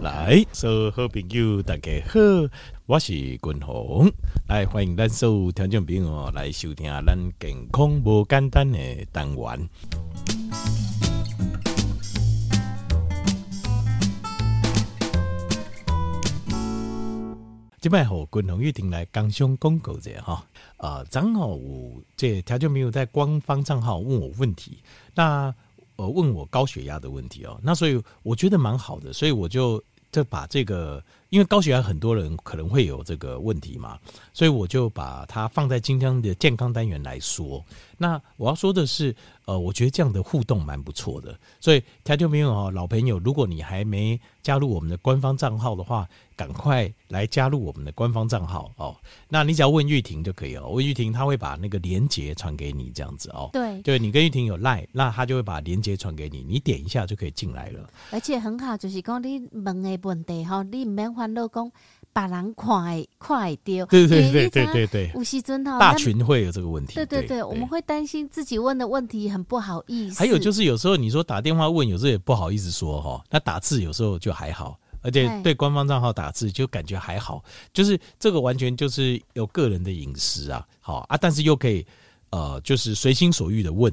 来，所有好朋友大家好，我是君鸿，来欢迎咱所有听众朋友来收听咱健康无简单的单元。今摆和君鸿一定来工商广告者哈，呃，正好有这听众朋友在官方账号问我问题，那。呃，问我高血压的问题哦，那所以我觉得蛮好的，所以我就就把这个，因为高血压很多人可能会有这个问题嘛，所以我就把它放在今天的健康单元来说。那我要说的是，呃，我觉得这样的互动蛮不错的，所以听众朋友哦，老朋友，如果你还没加入我们的官方账号的话，赶快来加入我们的官方账号哦。那你只要问玉婷就可以了，问玉婷，她会把那个连接传给你，这样子哦。对，对你跟玉婷有赖，那她就会把连接传给你，你点一下就可以进来了。而且很好，就是讲你问的问题哈，你唔免烦恼讲把人看会看会到。对对对对对对，有时阵哈，大群会有这个问题。对对对，我们会担心自己问的问题很不好意思。还有就是有时候你说打电话问，有时候也不好意思说哈，那打字有时候就还好。而且对官方账号打字就感觉还好，就是这个完全就是有个人的隐私啊，好啊，但是又可以呃，就是随心所欲的问。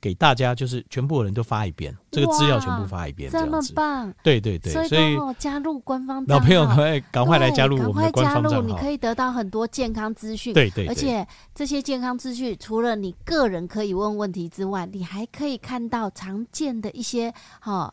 给大家就是全部的人都发一遍，这个资料全部发一遍，这么棒！对对对，所以加入官方老朋友赶快赶快来加入我们的官方账号，你可以得到很多健康资讯。对对，而且这些健康资讯除了你个人可以问问题之外，你还可以看到常见的一些哈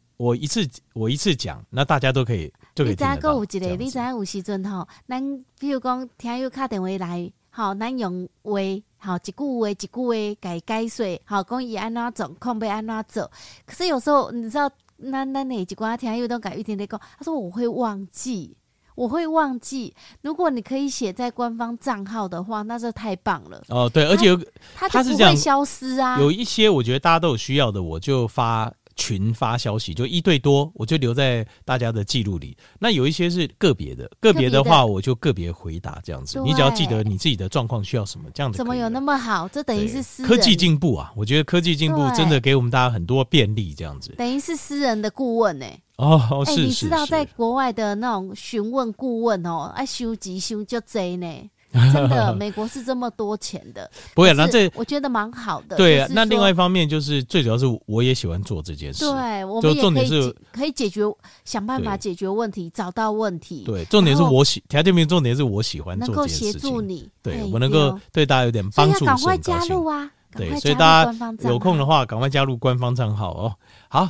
我一次我一次讲，那大家都可以。你知个有一个，你知有时阵吼，咱比如讲听友打电话来，吼，咱用话，吼，一句话一句话改解说，好，讲伊安怎做，控被安怎做。可是有时候你知道，咱咱哪几寡听友都改一点点讲，他说我会忘记，我会忘记。如果你可以写在官方账号的话，那就太棒了。哦，对，而且有他它是不会消失啊。有一些我觉得大家都有需要的，我就发。群发消息就一对多，我就留在大家的记录里。那有一些是个别的，个别的话我就个别回答这样子。你只要记得你自己的状况需要什么，这样子。怎么有那么好？这等于是私人科技进步啊！我觉得科技进步真的给我们大家很多便利，这样子。等于是私人的顾问呢、欸？哦，是、欸、你知道在国外的那种询问顾问哦，爱修集修就贼呢。真的，美国是这么多钱的，不会。那这我觉得蛮好的。对啊，那另外一方面就是最主要是我也喜欢做这件事。对，我们也可以可以解决，想办法解决问题，找到问题。对，重点是我喜，条件名重点是我喜欢做这件事情。能够协助你，对我能够对大家有点帮助。赶快加入啊！对，所以大家有空的话，赶快加入官方账号哦。好。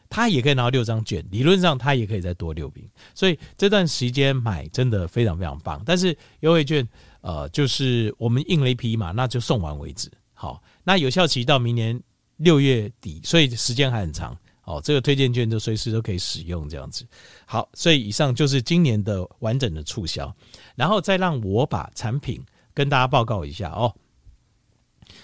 他也可以拿到六张券。理论上他也可以再多六瓶，所以这段时间买真的非常非常棒。但是优惠券，呃，就是我们印了一批嘛，那就送完为止。好。那有效期到明年六月底，所以时间还很长哦。这个推荐券就随时都可以使用，这样子。好，所以以上就是今年的完整的促销，然后再让我把产品跟大家报告一下哦。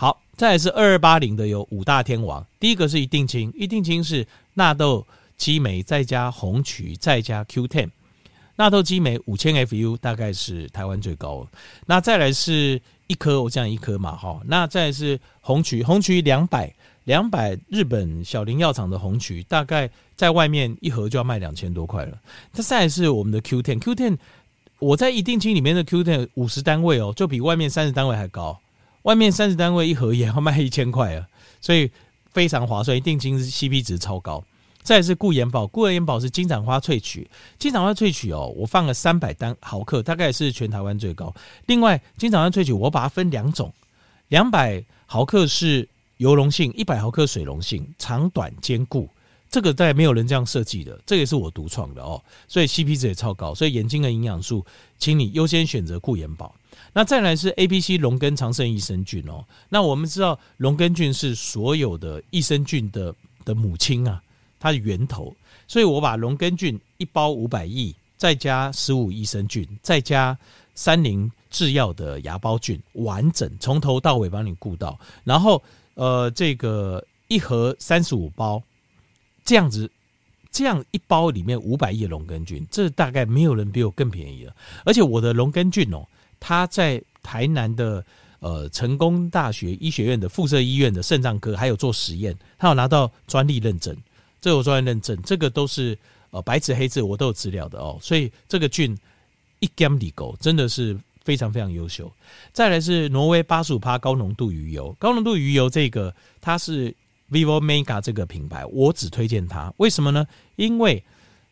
好，再来是二二八零的有五大天王，第一个是一定清，一定清是纳豆激酶再加红曲再加 Q10，纳豆激酶五千 FU 大概是台湾最高。那再来是一颗，我这样一颗嘛哈，那再来是红曲，红曲两百。两百日本小林药厂的红曲，大概在外面一盒就要卖两千多块了。它再来是我们的 Q ten，Q ten，我在一定清里面的 Q ten 五十单位哦，就比外面三十单位还高。外面三十单位一盒也要卖一千块啊，所以非常划算。定金是 CP 值超高。再是固颜宝，固颜宝是金盏花萃取，金盏花萃取哦，我放了三百单毫克，大概是全台湾最高。另外，金盏花萃取我把它分两种，两百毫克是。油溶性一百毫克水溶性，长短兼顾，这个在没有人这样设计的，这个也是我独创的哦，所以 CP 值也超高，所以眼睛的营养素，请你优先选择固眼宝。那再来是 A、B、C 龙根长生益生菌哦，那我们知道龙根菌是所有的益生菌的的母亲啊，它的源头，所以我把龙根菌一包五百亿，再加十五益生菌，再加三菱制药的芽孢菌，完整从头到尾帮你顾到，然后。呃，这个一盒三十五包，这样子，这样一包里面五百亿龙根菌，这大概没有人比我更便宜了。而且我的龙根菌哦，它在台南的呃成功大学医学院的附设医院的肾脏科还有做实验，它有拿到专利认证，这有专利认证，这个都是呃白纸黑字我都有资料的哦。所以这个菌一 gam 里狗真的是。非常非常优秀，再来是挪威八十五趴高浓度鱼油，高浓度鱼油这个它是 Vivo Mega 这个品牌，我只推荐它，为什么呢？因为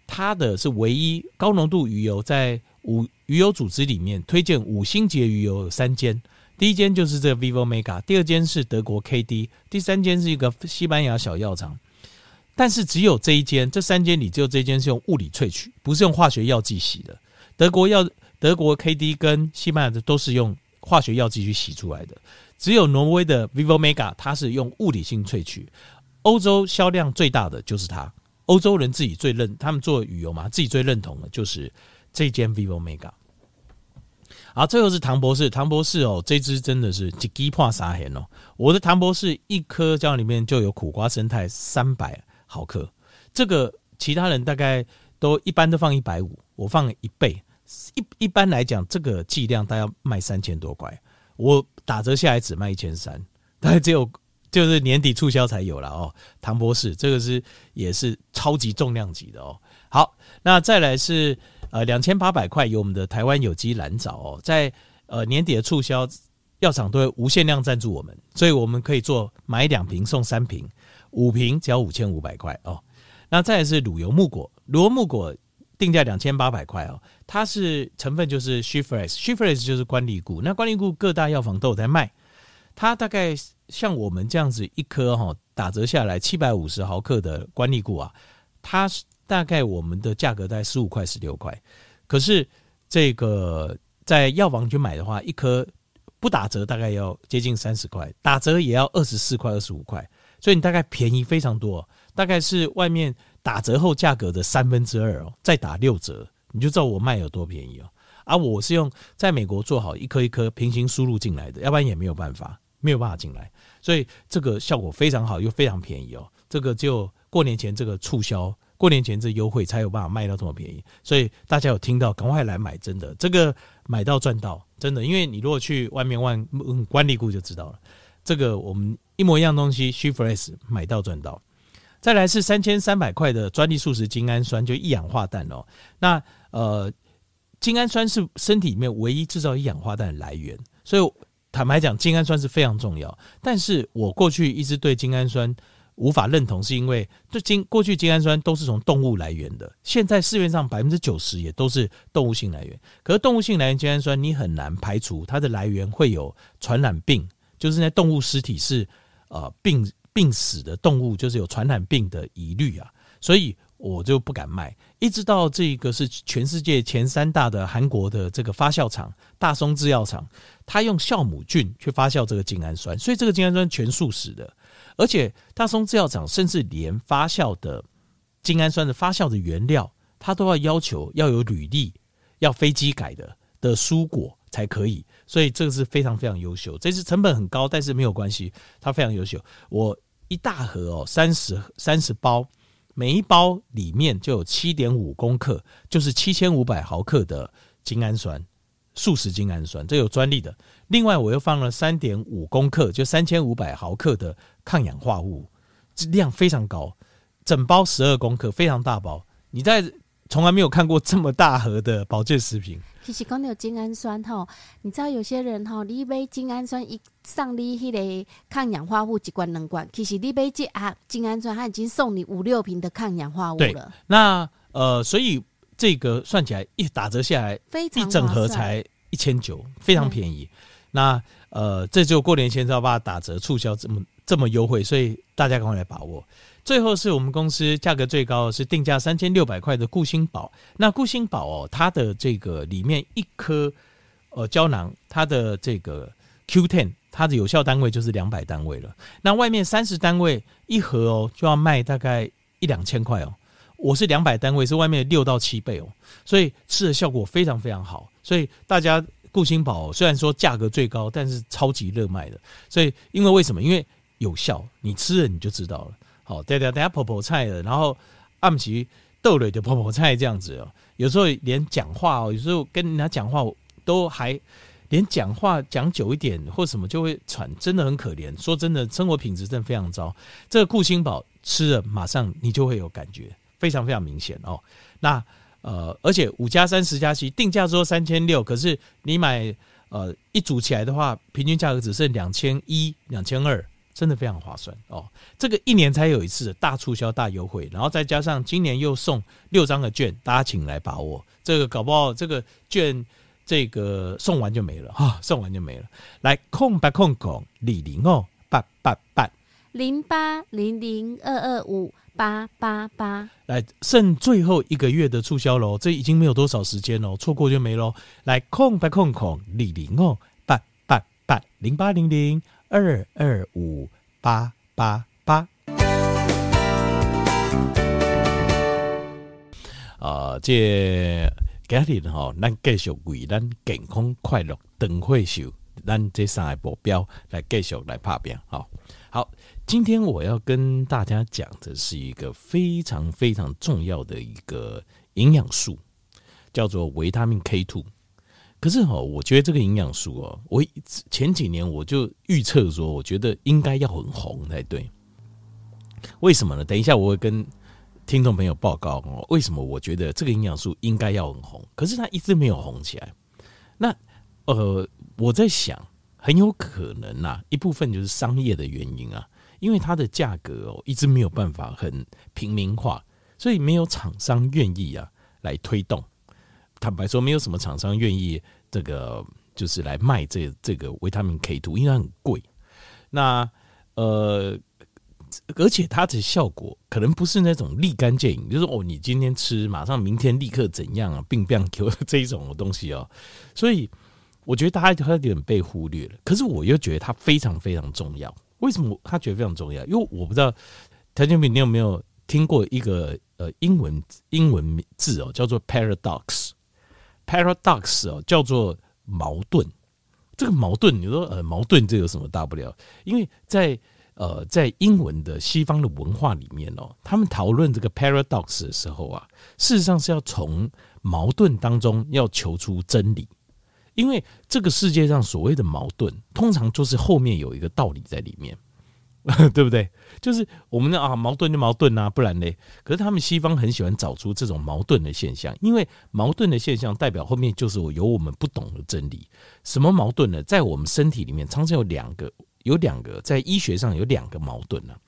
它的是唯一高浓度鱼油，在五鱼油组织里面推荐五星级的鱼油有三间，第一间就是这个 Vivo Mega，第二间是德国 KD，第三间是一个西班牙小药厂，但是只有这一间，这三间里只有这一间是用物理萃取，不是用化学药剂洗的，德国药。德国 KD 跟西班牙的都是用化学药剂去洗出来的，只有挪威的 Vivo Mega 它是用物理性萃取。欧洲销量最大的就是它，欧洲人自己最认，他们做旅游嘛，自己最认同的就是这间 Vivo Mega。好，最后是唐博士，唐博士哦，这支真的是一支破三千哦。我的唐博士一颗胶囊里面就有苦瓜生态三百毫克，这个其他人大概都一般都放一百五，我放了一倍。一一般来讲，这个剂量大概要卖三千多块，我打折下来只卖一千三，大概只有就是年底促销才有了哦。唐博士这个是也是超级重量级的哦。好，那再来是呃两千八百块有我们的台湾有机蓝藻哦，在呃年底的促销，药厂都会无限量赞助我们，所以我们可以做买两瓶送三瓶，五瓶只要五千五百块哦。那再来是乳油木果，乳油木果定价两千八百块哦，它是成分就是 She-Fresh，She-Fresh 就是关利固，那关利固各大药房都有在卖，它大概像我们这样子一颗哈打折下来七百五十毫克的关利固啊，它大概我们的价格在十五块十六块，可是这个在药房去买的话，一颗。不打折大概要接近三十块，打折也要二十四块、二十五块，所以你大概便宜非常多，大概是外面打折后价格的三分之二哦，再打六折，你就知道我卖有多便宜哦。而我是用在美国做好一颗一颗平行输入进来的，要不然也没有办法，没有办法进来，所以这个效果非常好，又非常便宜哦。这个就过年前这个促销。过年前这优惠才有办法卖到这么便宜，所以大家有听到赶快来买，真的这个买到赚到，真的，因为你如果去外面问关利固就知道了，这个我们一模一样东西，She-Fresh 买到赚到。再来是三千三百块的专利素食精氨酸，就一氧化氮哦。那呃，精氨酸是身体里面唯一制造一氧化氮的来源，所以坦白讲，精氨酸是非常重要。但是我过去一直对精氨酸。无法认同，是因为这精过去精氨酸都是从动物来源的，现在市面上百分之九十也都是动物性来源。可是动物性来源精氨酸，你很难排除它的来源会有传染病，就是那动物尸体是呃病病死的动物，就是有传染病的疑虑啊，所以我就不敢卖。一直到这个是全世界前三大的韩国的这个发酵厂大松制药厂，它用酵母菌去发酵这个精氨酸，所以这个精氨酸全素食的。而且大松制药厂甚至连发酵的精氨酸的发酵的原料，它都要要求要有履历，要飞机改的的蔬果才可以。所以这个是非常非常优秀。这是成本很高，但是没有关系，它非常优秀。我一大盒哦，三十三十包，每一包里面就有七点五公克，就是七千五百毫克的精氨酸，素食精氨酸，这有专利的。另外，我又放了三点五公克，就三千五百毫克的抗氧化物，量非常高，整包十二公克，非常大包。你在从来没有看过这么大盒的保健食品。其实讲到精氨酸哈，你知道有些人哈，你买精氨酸一上你迄个抗氧化物一罐两罐，其实你买这啊精氨酸，它已经送你五六瓶的抗氧化物了。那呃，所以这个算起来一打折下来，非常一整盒才一千九，非常便宜。那呃，这就过年前要把它打折促销这么这么优惠，所以大家赶快来把握。最后是我们公司价格最高的是定价三千六百块的固心宝。那固心宝哦，它的这个里面一颗呃胶囊，它的这个 Q Ten，它的有效单位就是两百单位了。那外面三十单位一盒哦，就要卖大概一两千块哦。我是两百单位，是外面六到七倍哦，所以吃的效果非常非常好，所以大家。固心宝虽然说价格最高，但是超级热卖的。所以，因为为什么？因为有效，你吃了你就知道了。好，等下等下，婆婆菜了，然后暗奇豆类的婆婆菜这样子哦。有时候连讲话哦，有时候跟人家讲话都还连讲话讲久一点或什么就会喘，真的很可怜。说真的，生活品质真的非常糟。这个顾星宝吃了，马上你就会有感觉，非常非常明显哦。那。呃，而且五加三十加七定价说三千六，可是你买呃一组起来的话，平均价格只剩两千一、两千二，真的非常划算哦。这个一年才有一次的大促销、大优惠，然后再加上今年又送六张的券，大家请来把握。这个搞不好这个券这个送完就没了哈、哦，送完就没了。来空八空空李零哦八八八零八零零二二五。八八八，来剩最后一个月的促销喽，这已经没有多少时间喽，错过就没喽。来空白空空李零哦，八八八零八零零二二五八八八。啊，这今日哈，咱继续为咱健康快乐长岁寿，咱这三个目标来继续来拍拼，好，好。今天我要跟大家讲的是一个非常非常重要的一个营养素，叫做维他命 K two。可是哈，我觉得这个营养素哦，我前几年我就预测说，我觉得应该要很红才对。为什么呢？等一下我会跟听众朋友报告哦，为什么我觉得这个营养素应该要很红，可是它一直没有红起来？那呃，我在想，很有可能呐，一部分就是商业的原因啊，因为它的价格哦一直没有办法很平民化，所以没有厂商愿意啊来推动。坦白说，没有什么厂商愿意这个就是来卖这这个维他命 K two，因为它很贵。那呃。而且它的效果可能不是那种立竿见影，就是哦，你今天吃，马上明天立刻怎样啊，病变 Q 这一种的东西哦。所以我觉得它它有点被忽略了。可是我又觉得它非常非常重要。为什么他觉得非常重要？因为我不知道谭建平，你有没有听过一个呃英文英文字哦，叫做 paradox。Paradox 哦，叫做矛盾。这个矛盾，你说呃矛盾这有什么大不了？因为在呃，在英文的西方的文化里面哦，他们讨论这个 paradox 的时候啊，事实上是要从矛盾当中要求出真理，因为这个世界上所谓的矛盾，通常就是后面有一个道理在里面，对不对？就是我们的啊，矛盾就矛盾啊，不然呢？可是他们西方很喜欢找出这种矛盾的现象，因为矛盾的现象代表后面就是我有我们不懂的真理。什么矛盾呢？在我们身体里面，常常有两个。有两个在医学上有两个矛盾呢、啊。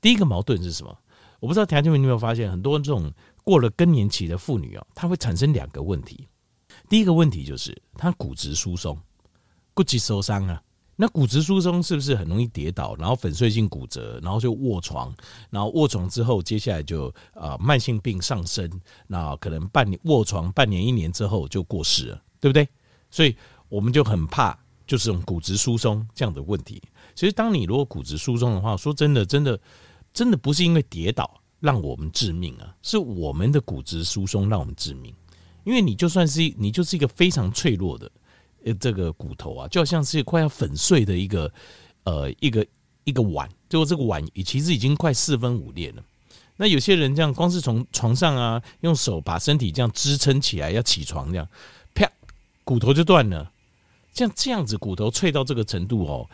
第一个矛盾是什么？我不知道田中你有没有发现，很多这种过了更年期的妇女啊，她会产生两个问题。第一个问题就是她骨质疏松，骨质受伤啊。那骨质疏松是不是很容易跌倒，然后粉碎性骨折，然后就卧床，然后卧床之后，接下来就啊慢性病上升，那可能半年卧床半年一年之后就过世了，对不对？所以我们就很怕就是这种骨质疏松这样的问题。其实，当你如果骨质疏松的话，说真的，真的，真的不是因为跌倒让我们致命啊，是我们的骨质疏松让我们致命。因为你就算是你就是一个非常脆弱的这个骨头啊，就好像是快要粉碎的一个呃一个一个碗，最后这个碗其实已经快四分五裂了。那有些人这样，光是从床上啊，用手把身体这样支撑起来要起床，这样啪，骨头就断了。像这样子骨头脆到这个程度哦。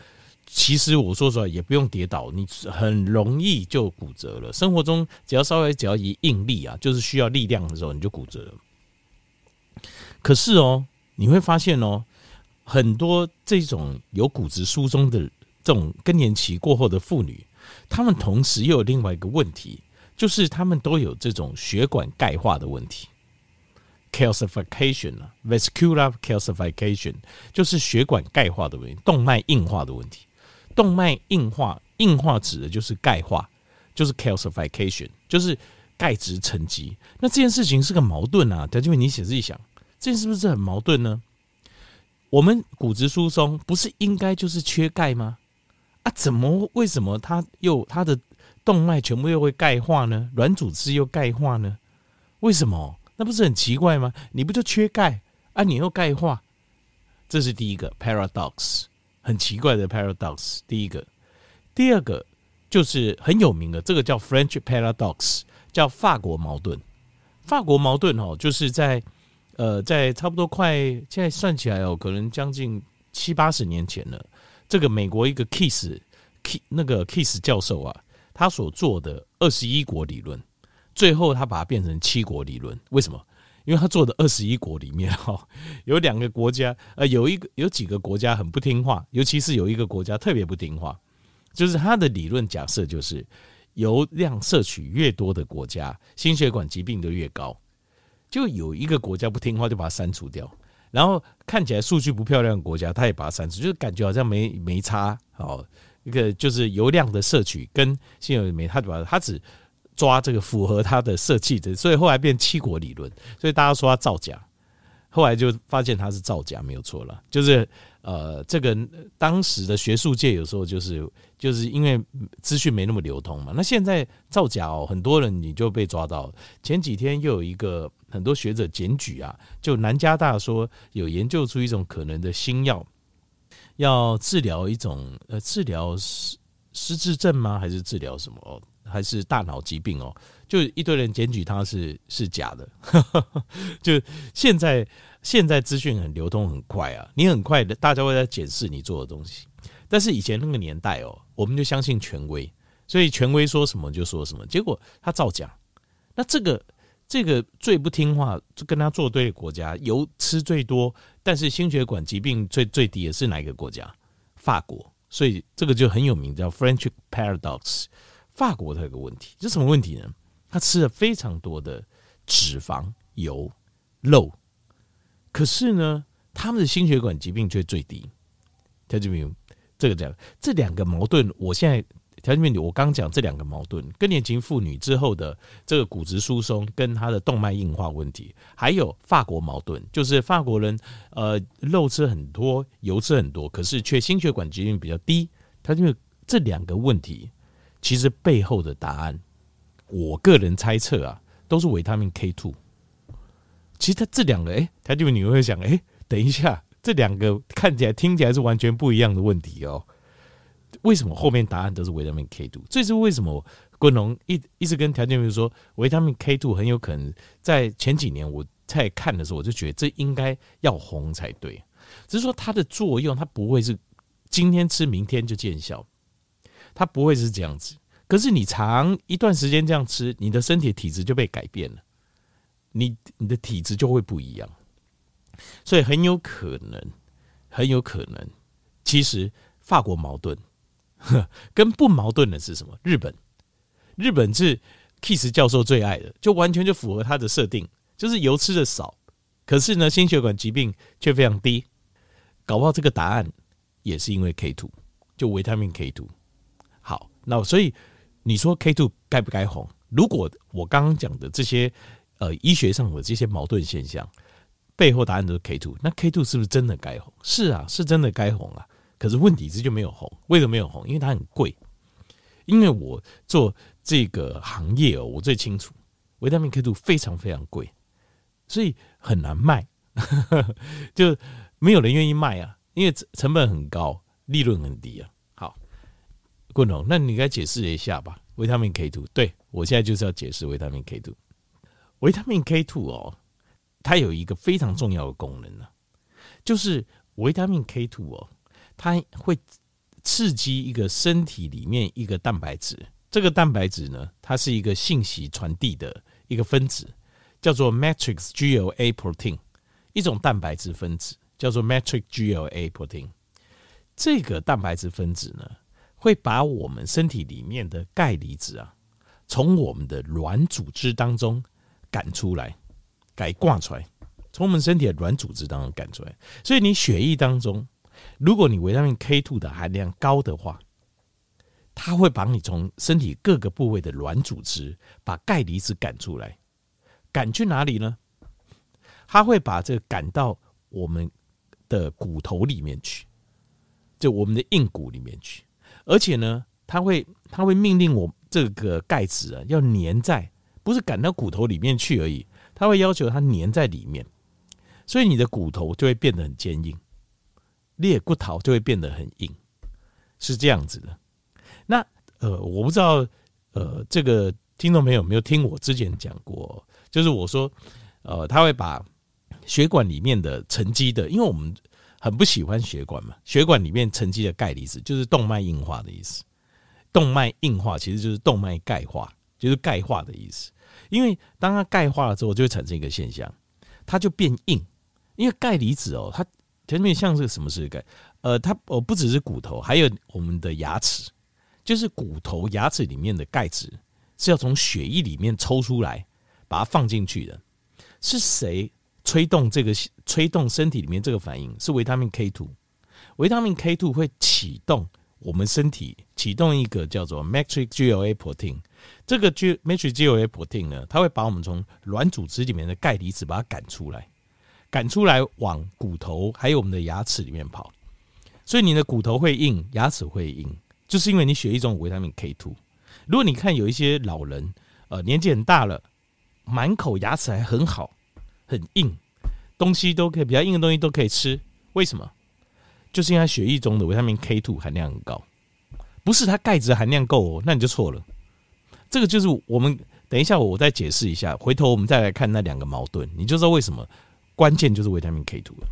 其实我说实话，也不用跌倒，你很容易就骨折了。生活中只要稍微只要一应力啊，就是需要力量的时候，你就骨折了。可是哦，你会发现哦，很多这种有骨质疏松的这种更年期过后的妇女，她们同时又有另外一个问题，就是她们都有这种血管钙化的问题，calcification 啊，vascular calcification，就是血管钙化的问题，动脉硬化的问题。动脉硬化，硬化指的就是钙化，就是 calcification，就是钙质沉积。那这件事情是个矛盾啊，但因为你仔细想，这件是不是很矛盾呢？我们骨质疏松不是应该就是缺钙吗？啊，怎么为什么它又它的动脉全部又会钙化呢？软组织又钙化呢？为什么？那不是很奇怪吗？你不就缺钙啊？你又钙化，这是第一个 paradox。很奇怪的 paradox，第一个，第二个就是很有名的，这个叫 French paradox，叫法国矛盾。法国矛盾哦，就是在呃，在差不多快现在算起来哦，可能将近七八十年前了。这个美国一个 Kiss K 那个 Kiss 教授啊，他所做的二十一国理论，最后他把它变成七国理论，为什么？因为他做的二十一国里面哈，有两个国家，呃，有一个有几个国家很不听话，尤其是有一个国家特别不听话，就是他的理论假设就是油量摄取越多的国家，心血管疾病就越高。就有一个国家不听话，就把它删除掉，然后看起来数据不漂亮的国家，他也把它删除，就是感觉好像没没差。哦，一个就是油量的摄取跟现有没，他就把它只。抓这个符合它的设计的，所以后来变七国理论，所以大家说它造假，后来就发现它是造假没有错了。就是呃，这个当时的学术界有时候就是就是因为资讯没那么流通嘛。那现在造假哦，很多人你就被抓到。前几天又有一个很多学者检举啊，就南加大说有研究出一种可能的新药，要治疗一种呃治疗失失智症吗？还是治疗什么？还是大脑疾病哦，就一堆人检举他是是假的，就现在现在资讯很流通很快啊，你很快的大家会在检视你做的东西，但是以前那个年代哦，我们就相信权威，所以权威说什么就说什么，结果他造假，那这个这个最不听话、就跟他作对的国家，油吃最多，但是心血管疾病最最低的是哪一个国家？法国。所以这个就很有名，叫 French Paradox。法国它有个问题，这什么问题呢？他吃了非常多的脂肪、油、肉，可是呢，他们的心血管疾病却最低。他就没有这个讲，这两个矛盾，我现在。条件面里，我刚讲这两个矛盾：更年期妇女之后的这个骨质疏松，跟她的动脉硬化问题，还有法国矛盾，就是法国人呃肉吃很多，油吃很多，可是却心血管疾病比较低。他因为这两个问题，其实背后的答案，我个人猜测啊，都是维他命 K two。其实他这两个，哎，条件面你会想，哎，等一下，这两个看起来、听起来是完全不一样的问题哦。为什么后面答案都是维他命 K two？这是为什么？昆龙一一直跟条件员说，维他命 K two 很有可能在前几年我在看的时候，我就觉得这应该要红才对。只是说它的作用，它不会是今天吃明天就见效，它不会是这样子。可是你长一段时间这样吃，你的身体体质就被改变了，你你的体质就会不一样，所以很有可能，很有可能，其实法国矛盾。跟不矛盾的是什么？日本，日本是 Kiss 教授最爱的，就完全就符合他的设定，就是油吃的少，可是呢，心血管疾病却非常低。搞不好这个答案也是因为 K two，就维他命 K two。好，那所以你说 K two 该不该红？如果我刚刚讲的这些呃医学上的这些矛盾现象背后答案都是 K two，那 K two 是不是真的该红？是啊，是真的该红啊。可是问题是就没有红，为什么没有红？因为它很贵。因为我做这个行业哦，我最清楚，维他命 K two 非常非常贵，所以很难卖，就没有人愿意卖啊，因为成本很高，利润很低啊。好，棍龙，那你该解释一下吧？维他命 K two 对，我现在就是要解释维他命 K two。维他命 K two 哦，它有一个非常重要的功能呢，就是维他命 K two 哦。它会刺激一个身体里面一个蛋白质，这个蛋白质呢，它是一个信息传递的一个分子，叫做 matrix GLA protein，一种蛋白质分子叫做 matrix GLA protein。这个蛋白质分子呢，会把我们身体里面的钙离子啊，从我们的软组织当中赶出来，改挂出来，从我们身体的软组织当中赶出来，所以你血液当中。如果你维他命 K two 的含量高的话，它会把你从身体各个部位的软组织把钙离子赶出来，赶去哪里呢？它会把这个赶到我们的骨头里面去，就我们的硬骨里面去。而且呢，它会它会命令我这个钙质啊要粘在，不是赶到骨头里面去而已，它会要求它粘在里面，所以你的骨头就会变得很坚硬。裂骨头就会变得很硬，是这样子的。那呃，我不知道呃，这个听众朋友有没有听我之前讲过，就是我说呃，他会把血管里面的沉积的，因为我们很不喜欢血管嘛，血管里面沉积的钙离子就是动脉硬化的意思。动脉硬化其实就是动脉钙化，就是钙化的意思。因为当它钙化了之后，就会产生一个现象，它就变硬。因为钙离子哦，它前面像是什么是钙？呃，它哦不只是骨头，还有我们的牙齿，就是骨头牙齿里面的钙质是要从血液里面抽出来，把它放进去的。是谁吹动这个吹动身体里面这个反应？是维他命 K two。维他命 K two 会启动我们身体启动一个叫做 matrix GLA protein。这个就 matrix G O A protein 呢，它会把我们从软组织里面的钙离子把它赶出来。赶出来往骨头还有我们的牙齿里面跑，所以你的骨头会硬，牙齿会硬，就是因为你血液中有维他命 K two。如果你看有一些老人，呃，年纪很大了，满口牙齿还很好，很硬，东西都可以比较硬的东西都可以吃，为什么？就是因为他血液中的维他命 K two 含量很高，不是他钙质含量够哦，那你就错了。这个就是我们等一下我再解释一下，回头我们再来看那两个矛盾，你就知道为什么。关键就是维他命 K two 了，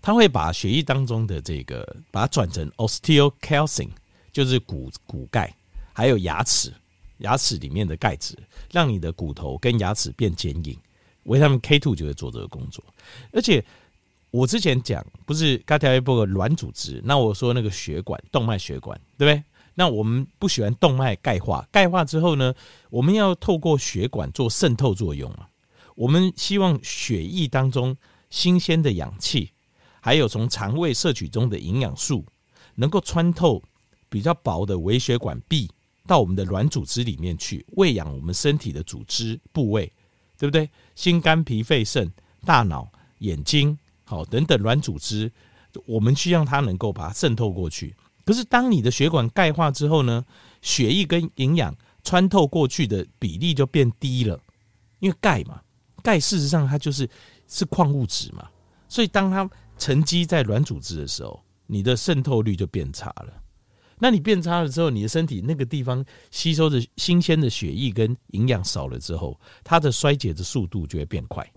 它会把血液当中的这个，把它转成 osteocalcin，就是骨骨钙，还有牙齿，牙齿里面的钙质，让你的骨头跟牙齿变坚硬。维他命 K two 就会做这个工作。而且我之前讲不是刚才一波软组织，那我说那个血管动脉血管对不对？那我们不喜欢动脉钙化，钙化之后呢，我们要透过血管做渗透作用啊。我们希望血液当中新鲜的氧气，还有从肠胃摄取中的营养素，能够穿透比较薄的微血管壁到我们的软组织里面去，喂养我们身体的组织部位，对不对？心肝脾肺肾、大脑、眼睛，好等等软组织，我们需要它能够把它渗透过去。可是当你的血管钙化之后呢，血液跟营养穿透过去的比例就变低了，因为钙嘛。钙事实上它就是是矿物质嘛，所以当它沉积在软组织的时候，你的渗透率就变差了。那你变差了之后，你的身体那个地方吸收的新鲜的血液跟营养少了之后，它的衰竭的速度就会变快。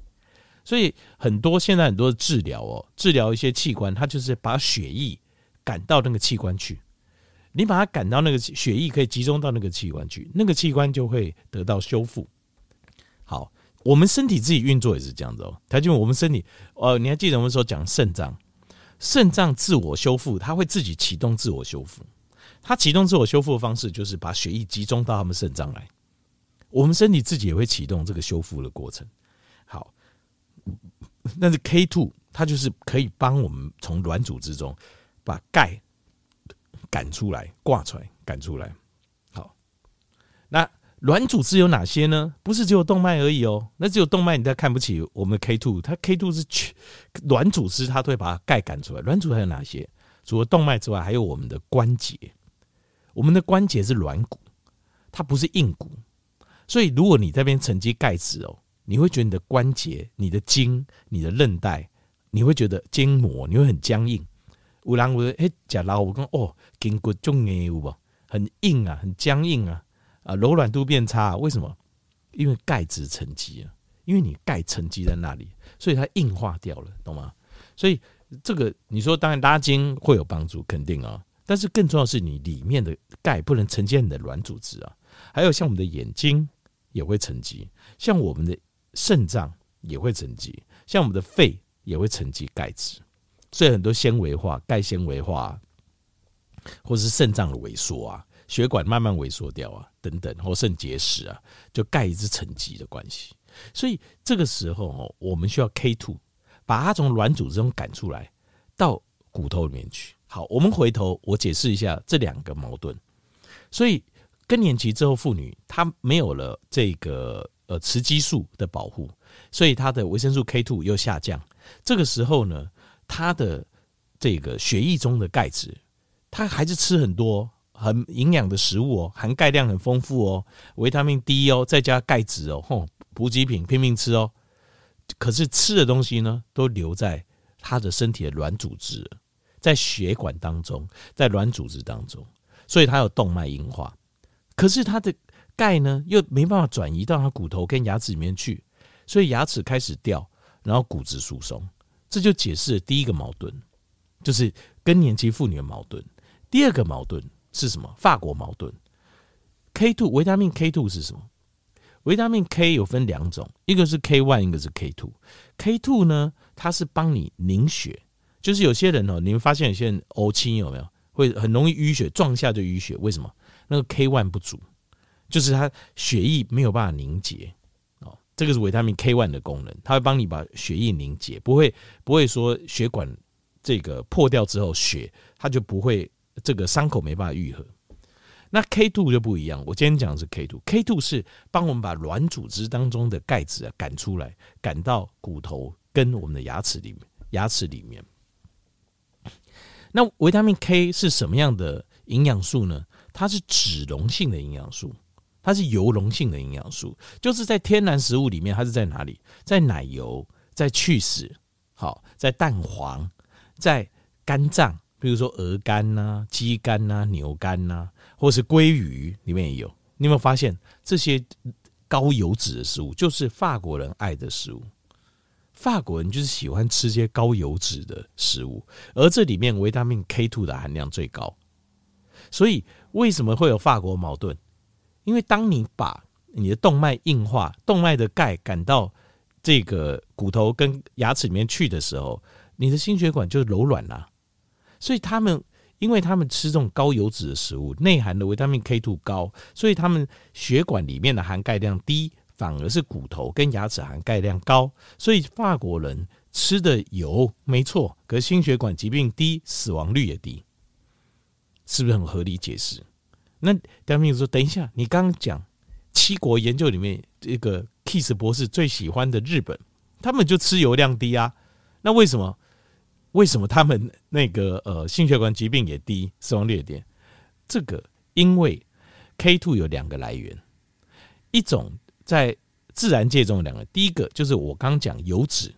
所以很多现在很多的治疗哦，治疗一些器官，它就是把血液赶到那个器官去。你把它赶到那个血液可以集中到那个器官去，那个器官就会得到修复。好。我们身体自己运作也是这样子哦，他就我们身体，呃，你还记得我们说讲肾脏，肾脏自我修复，它会自己启动自我修复。它启动自我修复的方式就是把血液集中到他们肾脏来。我们身体自己也会启动这个修复的过程。好，但是 K two 它就是可以帮我们从软组织中把钙赶出来、挂出来、赶出来。好，那。软组织有哪些呢？不是只有动脉而已哦。那只有动脉，你再看不起我们的 K two，它 K two 是去软组织，它都会把它钙赶出来。软组织还有哪些？除了动脉之外，还有我们的关节。我们的关节是软骨，它不是硬骨。所以，如果你这边沉积钙质哦，你会觉得你的关节、你的筋、你的韧带，你会觉得筋膜你会很僵硬。有人会哎，假老我讲哦，筋骨重硬有不？很硬啊，很僵硬啊。啊，柔软度变差，为什么？因为钙质沉积啊，因为你钙沉积在那里，所以它硬化掉了，懂吗？所以这个你说当然拉筋会有帮助，肯定啊。但是更重要的是你里面的钙不能沉积在你的软组织啊。还有像我们的眼睛也会沉积，像我们的肾脏也会沉积，像我们的肺也会沉积钙质，所以很多纤维化、钙纤维化，或者是肾脏的萎缩啊。血管慢慢萎缩掉啊，等等，或肾结石啊，就钙质沉积的关系。所以这个时候哦，我们需要 K two 把它从软组织中赶出来，到骨头里面去。好，我们回头我解释一下这两个矛盾。所以更年期之后，妇女她没有了这个呃雌激素的保护，所以她的维生素 K two 又下降。这个时候呢，他的这个血液中的钙质，他还是吃很多。很营养的食物哦，含钙量很丰富哦，维他命 D 哦，再加钙质哦，吼，补给品拼命吃哦。可是吃的东西呢，都留在他的身体的软组织，在血管当中，在软组织当中，所以他有动脉硬化。可是他的钙呢，又没办法转移到他骨头跟牙齿里面去，所以牙齿开始掉，然后骨质疏松。这就解释了第一个矛盾，就是更年期妇女的矛盾。第二个矛盾。是什么？法国矛盾。K two 维他命 K two 是什么？维他命 K 有分两种，一个是 K one，一个是 K two。K two 呢，它是帮你凝血，就是有些人哦，你们发现有些人呕青有没有？会很容易淤血，撞下就淤血。为什么？那个 K one 不足，就是它血液没有办法凝结。这个是维他命 K one 的功能，它会帮你把血液凝结，不会不会说血管这个破掉之后血它就不会。这个伤口没办法愈合，那 K two 就不一样。我今天讲的是 K two，K two 是帮我们把软组织当中的钙质啊赶出来，赶到骨头跟我们的牙齿里面。牙齿里面，那维他命 K 是什么样的营养素呢？它是脂溶性的营养素，它是油溶性的营养素，就是在天然食物里面，它是在哪里？在奶油，在起司，好，在蛋黄，在肝脏。比如说鹅肝呐、鸡肝呐、牛肝呐、或是鲑鱼里面也有。你有没有发现这些高油脂的食物就是法国人爱的食物？法国人就是喜欢吃些高油脂的食物，而这里面维他命 K two 的含量最高。所以为什么会有法国矛盾？因为当你把你的动脉硬化，动脉的钙赶到这个骨头跟牙齿里面去的时候，你的心血管就柔软了。所以他们，因为他们吃这种高油脂的食物，内含的维他命 K two 高，所以他们血管里面的含钙量低，反而是骨头跟牙齿含钙量高。所以法国人吃的油没错，可是心血管疾病低，死亡率也低，是不是很合理解释？那刁民说：“等一下，你刚刚讲七国研究里面，这个 Kiss 博士最喜欢的日本，他们就吃油量低啊？那为什么？为什么他们那个呃心血管疾病也低，死亡率也低？这个因为 K two 有两个来源，一种在自然界中的两个，第一个就是我刚讲油脂，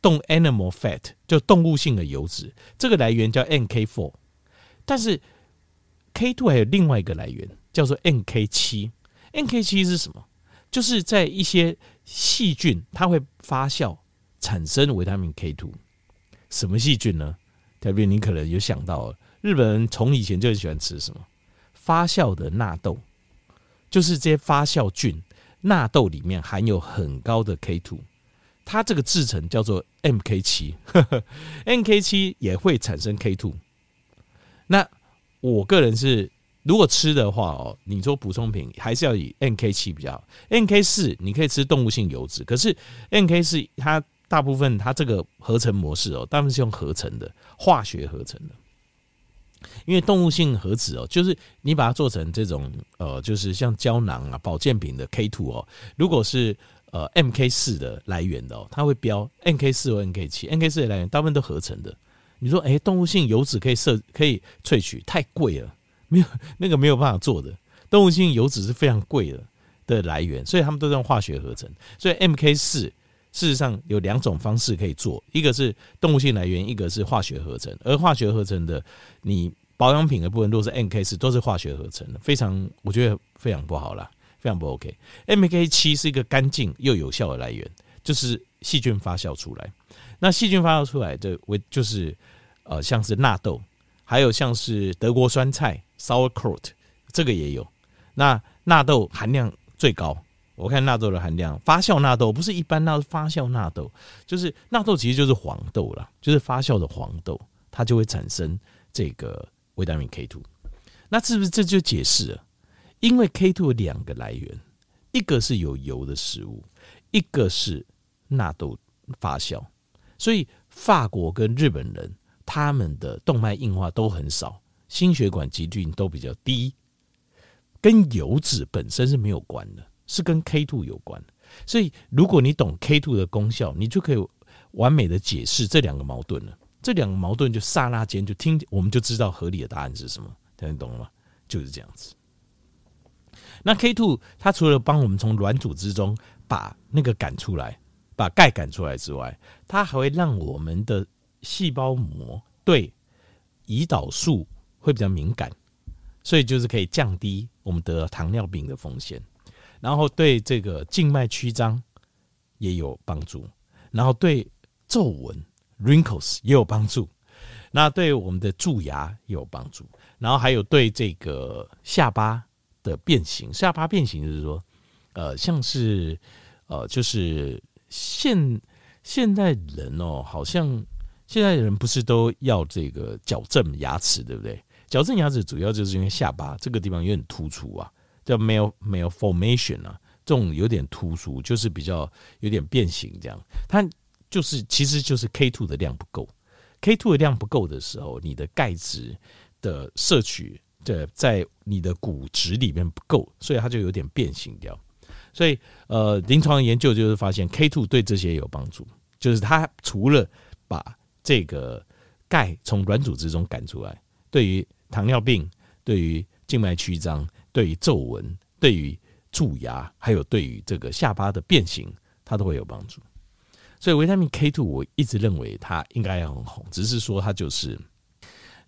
动 animal fat 就动物性的油脂，这个来源叫 nK four，但是。K2 还有另外一个来源，叫做 NK7。NK7 是什么？就是在一些细菌，它会发酵产生维他命 K2。什么细菌呢？特别你可能有想到，日本人从以前就很喜欢吃什么发酵的纳豆，就是这些发酵菌，纳豆里面含有很高的 K2，它这个制成叫做 MK7。NK7 也会产生 K2。那我个人是，如果吃的话哦，你说补充品还是要以 NK 七比较好。NK 四你可以吃动物性油脂，可是 NK 四它大部分它这个合成模式哦，大部分是用合成的，化学合成的。因为动物性合脂哦，就是你把它做成这种呃，就是像胶囊啊、保健品的 K two 哦，如果是呃 MK 四的来源的哦，它会标 NK 四或 NK 七，NK 四的来源大部分都合成的。你说，哎，动物性油脂可以摄可以萃取，太贵了，没有那个没有办法做的。动物性油脂是非常贵的的来源，所以他们都用化学合成。所以 MK 四事实上有两种方式可以做，一个是动物性来源，一个是化学合成。而化学合成的，你保养品的部分都是 MK 四，都是化学合成的，非常我觉得非常不好啦，非常不 OK。MK 七是一个干净又有效的来源，就是细菌发酵出来。那细菌发酵出来的为就是。呃，像是纳豆，还有像是德国酸菜 （sauerkraut），这个也有。那纳豆含量最高，我看纳豆的含量，发酵纳豆不是一般那发酵纳豆，就是纳豆其实就是黄豆啦，就是发酵的黄豆，它就会产生这个维他命 K two。那是不是这就解释了？因为 K two 有两个来源，一个是有油的食物，一个是纳豆发酵，所以法国跟日本人。他们的动脉硬化都很少，心血管疾病都比较低，跟油脂本身是没有关的，是跟 K two 有关。所以，如果你懂 K two 的功效，你就可以完美的解释这两个矛盾了。这两个矛盾就刹那间就听，我们就知道合理的答案是什么。听懂了吗？就是这样子。那 K two 它除了帮我们从软组织中把那个赶出来，把钙赶出来之外，它还会让我们的细胞膜对胰岛素会比较敏感，所以就是可以降低我们得糖尿病的风险，然后对这个静脉曲张也有帮助，然后对皱纹 wrinkles 也有帮助，那对我们的蛀牙也有帮助，然后还有对这个下巴的变形，下巴变形就是说，呃，像是呃，就是现现代人哦，好像。现在人不是都要这个矫正牙齿，对不对？矫正牙齿主要就是因为下巴这个地方有点突出啊，叫 mal malformation 啊，这种有点突出，就是比较有点变形这样。它就是其实就是 K two 的量不够，K two 的量不够的时候，你的钙质的摄取的在你的骨质里面不够，所以它就有点变形掉。所以呃，临床研究就是发现 K two 对这些有帮助，就是它除了把这个钙从软组织中赶出来，对于糖尿病、对于静脉曲张、对于皱纹、对于蛀牙，还有对于这个下巴的变形，它都会有帮助。所以维他命 K two 我一直认为它应该很红，只是说它就是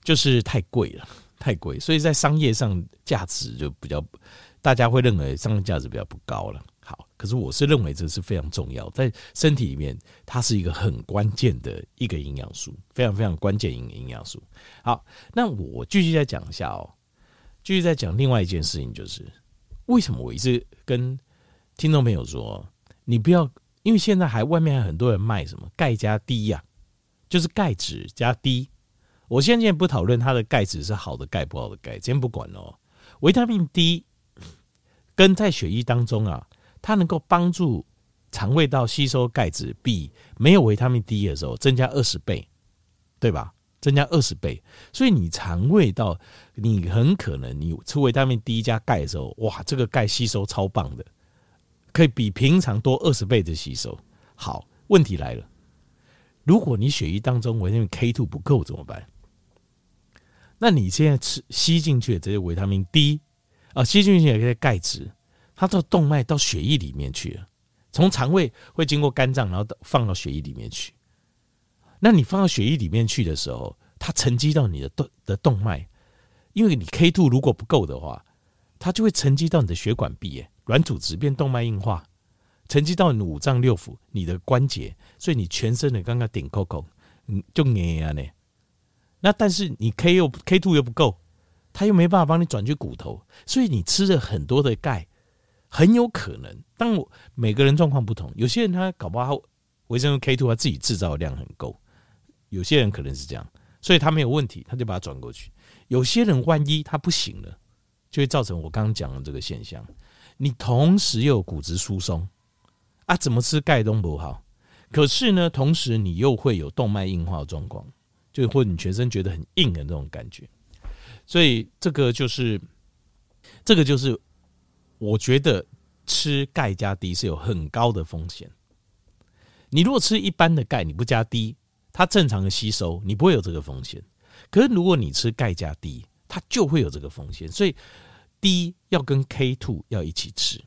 就是太贵了，太贵，所以在商业上价值就比较，大家会认为商业价值比较不高了。好，可是我是认为这是非常重要，在身体里面，它是一个很关键的一个营养素，非常非常关键营营养素。好，那我继续再讲一下哦，继续再讲另外一件事情，就是为什么我一直跟听众朋友说，你不要，因为现在还外面还很多人卖什么钙加 D 呀，就是钙质加 D。我现在不讨论它的钙质是好的钙不好的钙，先不管哦。维他命 D 跟在血液当中啊，它能够帮助肠胃道吸收钙质，比没有维他命 D 的时候增加二十倍，对吧？增加二十倍，所以你肠胃道，你很可能你吃维他命 D 加钙的时候，哇，这个钙吸收超棒的，可以比平常多二十倍的吸收。好，问题来了，如果你血液当中维他命 K2 不够怎么办？那你现在吃吸进去的这些维他命 D 啊，细菌性有一些钙质，它到动脉到血液里面去了，从肠胃会经过肝脏，然后放到血液里面去。那你放到血液里面去的时候，它沉积到你的动的动脉，因为你 K two 如果不够的话，它就会沉积到你的血管壁，软组织变动脉硬化，沉积到你五脏六腑、你的关节，所以你全身的刚刚顶扣扣，嗯，就黏啊呢。那但是你 K 又 K two 又不够，它又没办法帮你转去骨头，所以你吃了很多的钙，很有可能。当我每个人状况不同，有些人他搞不好维生素 K two 他自己制造的量很够。有些人可能是这样，所以他没有问题，他就把它转过去。有些人万一他不行了，就会造成我刚刚讲的这个现象。你同时又有骨质疏松啊，怎么吃钙都不好。可是呢，同时你又会有动脉硬化的状况，就或者你全身觉得很硬的那种感觉。所以这个就是，这个就是，我觉得吃钙加 D 是有很高的风险。你如果吃一般的钙，你不加 D。它正常的吸收，你不会有这个风险。可是如果你吃钙加 D，它就会有这个风险。所以 D 要跟 K two 要一起吃，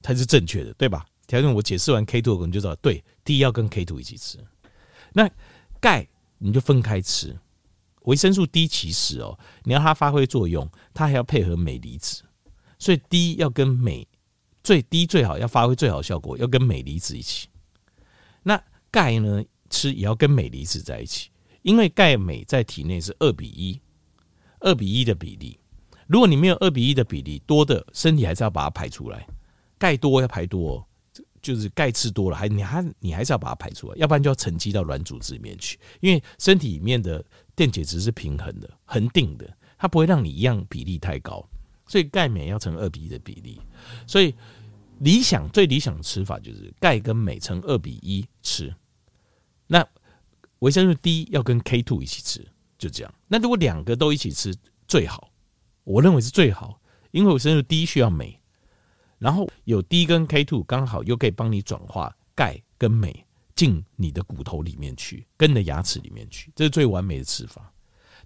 才是正确的，对吧？条件我解释完 K2，我们就知道，对，D 要跟 K two 一起吃。那钙你就分开吃。维生素 D 其实哦，你要它发挥作用，它还要配合镁离子，所以 D 要跟镁最低最好要发挥最好效果，要跟镁离子一起。那钙呢？吃也要跟镁离子在一起，因为钙镁在体内是二比一，二比一的比例。如果你没有二比一的比例，多的身体还是要把它排出来。钙多要排多，就是钙吃多了，还你还你还是要把它排出来，要不然就要沉积到软组织里面去。因为身体里面的电解质是平衡的、恒定的，它不会让你一样比例太高，所以钙镁要成二比一的比例。所以理想最理想的吃法就是钙跟镁成二比一吃。那维生素 D 要跟 K two 一起吃，就这样。那如果两个都一起吃最好，我认为是最好，因为维生素 D 需要镁，然后有 D 跟 K two 刚好又可以帮你转化钙跟镁进你的骨头里面去，跟你的牙齿里面去，这是最完美的吃法。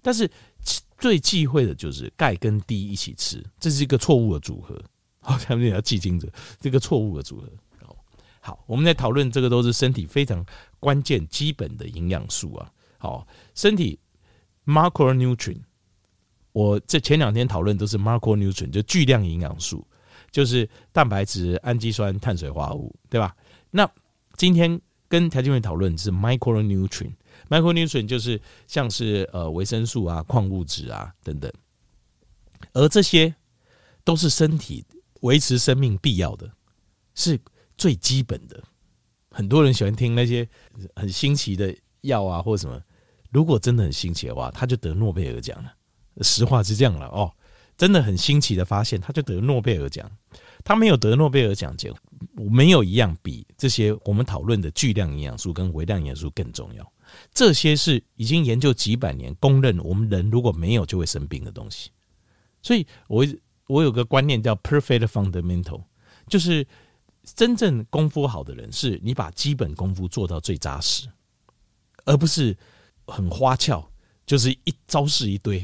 但是最忌讳的就是钙跟 D 一起吃，这是一个错误的组合。好，下面要记清楚这个错误的组合。好，我们在讨论这个都是身体非常关键、基本的营养素啊。好，身体 macronutrient，我这前两天讨论都是 macronutrient，就巨量营养素，就是蛋白质、氨基酸、碳水化合物，对吧？那今天跟条件员讨论是 micronutrient，micronutrient 就是像是呃维生素啊、矿物质啊等等，而这些都是身体维持生命必要的，是。最基本的，很多人喜欢听那些很新奇的药啊，或者什么。如果真的很新奇的话，他就得诺贝尔奖了。实话是这样了哦，真的很新奇的发现，他就得诺贝尔奖。他没有得诺贝尔奖，就没有一样比这些我们讨论的巨量营养素跟微量营养素更重要。这些是已经研究几百年，公认我们人如果没有就会生病的东西。所以我我有个观念叫 perfect fundamental，就是。真正功夫好的人，是你把基本功夫做到最扎实，而不是很花俏，就是一招式一堆。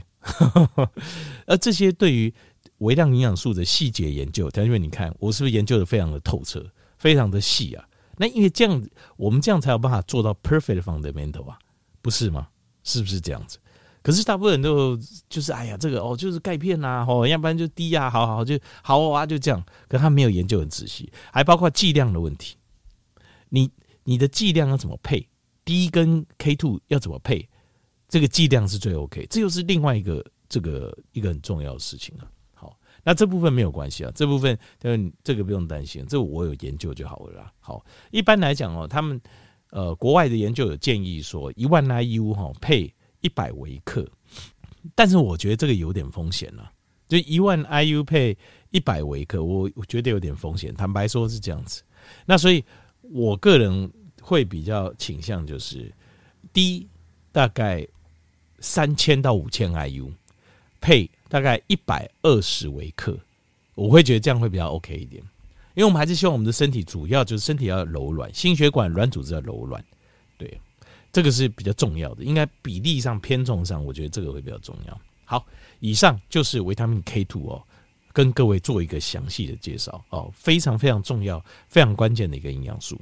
而这些对于微量营养素的细节研究，因为你看我是不是研究的非常的透彻，非常的细啊？那因为这样，我们这样才有办法做到 perfect fundamental 啊，不是吗？是不是这样子？可是大部分人都就是哎呀，这个哦就是钙片呐，哦要不然就低呀，好好就好啊，就这样。可他没有研究很仔细，还包括剂量的问题。你你的剂量要怎么配？D 跟 K two 要怎么配？这个剂量是最 OK，这又是另外一个这个一个很重要的事情了。好，那这部分没有关系啊，这部分这个不用担心，这我有研究就好了啦。好，一般来讲哦，他们呃国外的研究有建议说一万 IU 哈配一百微克，但是我觉得这个有点风险了，就一万 IU 配一百微克，我我觉得有点风险，坦白说是这样子。那所以我个人会比较倾向就是低大概三千到五千 IU 配。大概一百二十微克，我会觉得这样会比较 OK 一点，因为我们还是希望我们的身体主要就是身体要柔软，心血管软组织要柔软，对，这个是比较重要的，应该比例上偏重上，我觉得这个会比较重要。好，以上就是维他命 K2 哦，跟各位做一个详细的介绍哦，非常非常重要、非常关键的一个营养素。